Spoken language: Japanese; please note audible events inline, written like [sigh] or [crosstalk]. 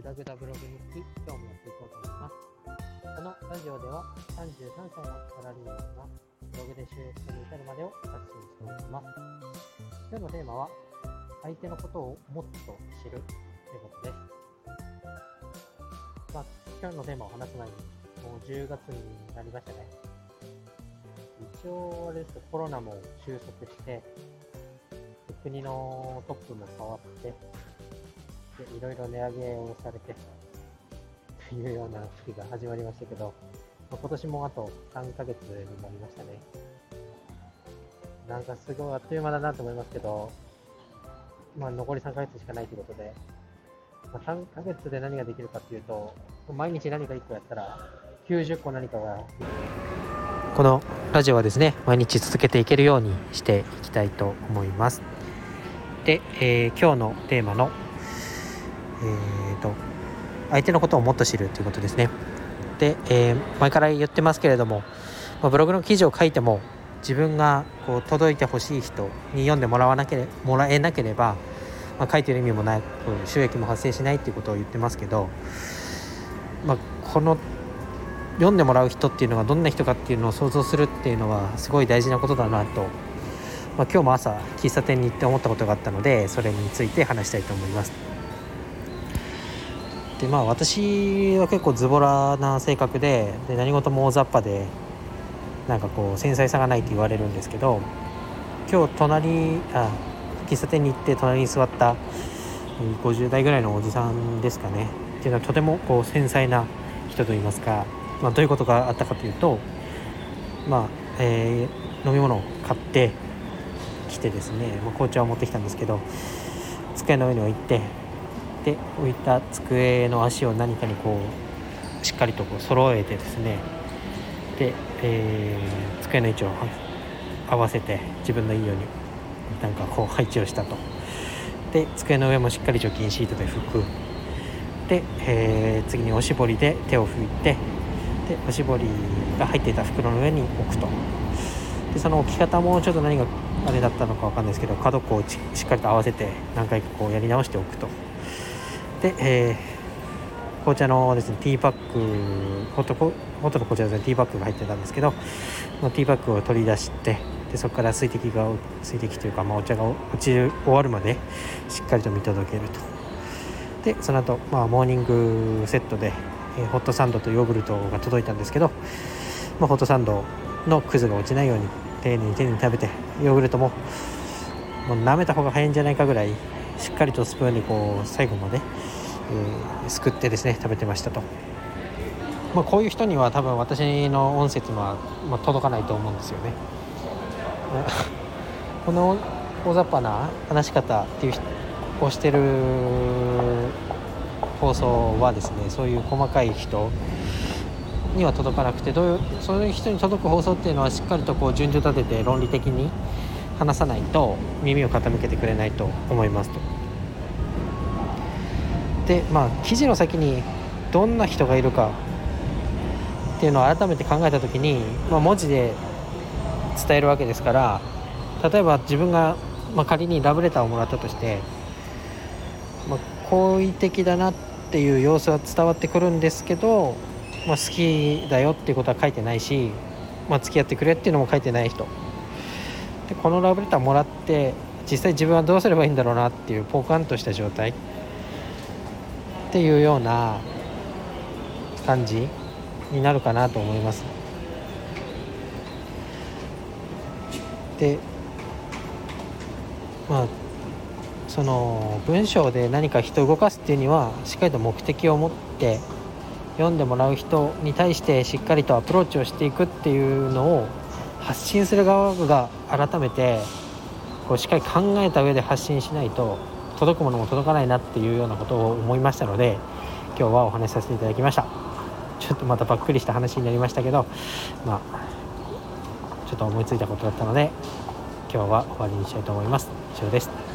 グダグダブログ日記、今日もやっていこうと思います。このラジオでは33歳のサラリーマンがブログで収益に至るまでを発信しております。今日のテーマは、相手のことをもっと知るということです。まあ、今日のテーマを話す前に、もう10月になりましたね。一応、あれですコロナも収束して、国のトップも変わって、でいろいろ値上げをされて、と [laughs] いうような時期が始まりましたけど、まあ、今年もあと3ヶ月になりましたね。なんかすごいあっという間だなと思いますけど、まあ残り3ヶ月しかないということで、まあ、3ヶ月で何ができるかっていうと、毎日何か1個やったら、90個何かがこのラジオはですね毎日続けていけるようにしていきたいと思いますで、えー、今日のテーマのえーと、相手のことをもっと知るということですね。で、えー、前から言ってますけれども、まあ、ブログの記事を書いても自分がこう届いてほしい人に読んでもらわなけれもらえなければ、まあ、書いてる意味もなく収益も発生しないっていうことを言ってますけど、まあ、この読んでもらう人っていうのがどんな人かっていうのを想像するっていうのはすごい大事なことだなと、まあ、今日も朝喫茶店に行って思ったことがあったのでそれについて話したいと思います。でまあ私は結構ズボラな性格でで何事も大雑把でなんかこう繊細さがないって言われるんですけど今日隣あ喫茶店に行って隣に座った50代ぐらいのおじさんですかね。っていうのはとてもこう繊細な人といいますか、まあ、どういうことがあったかというとまあ、えー、飲み物を買ってきてですね、まあ、紅茶を持ってきたんですけど机の上に置いてで置いた机の足を何かにこうしっかりとこう揃えてですね。で、えー、机の位置を合わせて自分のいいようになんかこう配置をしたと。で机の上もしっかり除菌シートで拭く。で、えー、次におしぼりで手を拭いてでおしぼりが入っていた袋の上に置くと。でその置き方もちょっと何があれだったのか分かんないですけど角こをしっかりと合わせて何回かこうやり直しておくと。で、えー、紅茶のですねティーパックホットホットの紅茶ですねティーパックが入ってたんですけどのティーパックを取り出してでそこから水滴が水滴というか、まあ、お茶が落ちる終わるまでしっかりと見届けると。でその後、まあモーニングセットで、えー、ホットサンドとヨーグルトが届いたんですけど、まあ、ホットサンドのくずが落ちないように丁寧に丁寧に食べてヨーグルトももう舐めた方が早いんじゃないかぐらいしっかりとスプーンでこう最後まで、えー、すくってですね食べてましたと、まあ、こういう人には多分私の音声は、まあ、届かないと思うんですよね。[laughs] この大雑把な話し方っていうをしてる放送はですねそういう細かい人には届かなくてどういうそういう人に届く放送っていうのはしっかりとこう順序立てて論理的に話さないと耳を傾けてくれないと思いますと。でまあ記事の先にどんな人がいるかっていうのを改めて考えた時に、まあ、文字で伝えるわけですから例えば自分が、まあ、仮にラブレターをもらったとして、まあ、好意的だなっていう様子は伝わってくるんですけど、まあ、好きだよっていうことは書いてないし、まあ、付き合ってくれっていうのも書いてない人でこのラブレターもらって実際自分はどうすればいいんだろうなっていうポカンとした状態っていうような感じになるかなと思います。でまあその文章で何か人を動かすっていうにはしっかりと目的を持って読んでもらう人に対してしっかりとアプローチをしていくっていうのを発信する側が改めてこうしっかり考えた上で発信しないと届くものも届かないなっていうようなことを思いましたので今日はお話しさせていただきました。ちょっとまたばっくりした話になりましたけどまあちょっと思いついたことだったので今日は終わりにしたいと思います。以上です。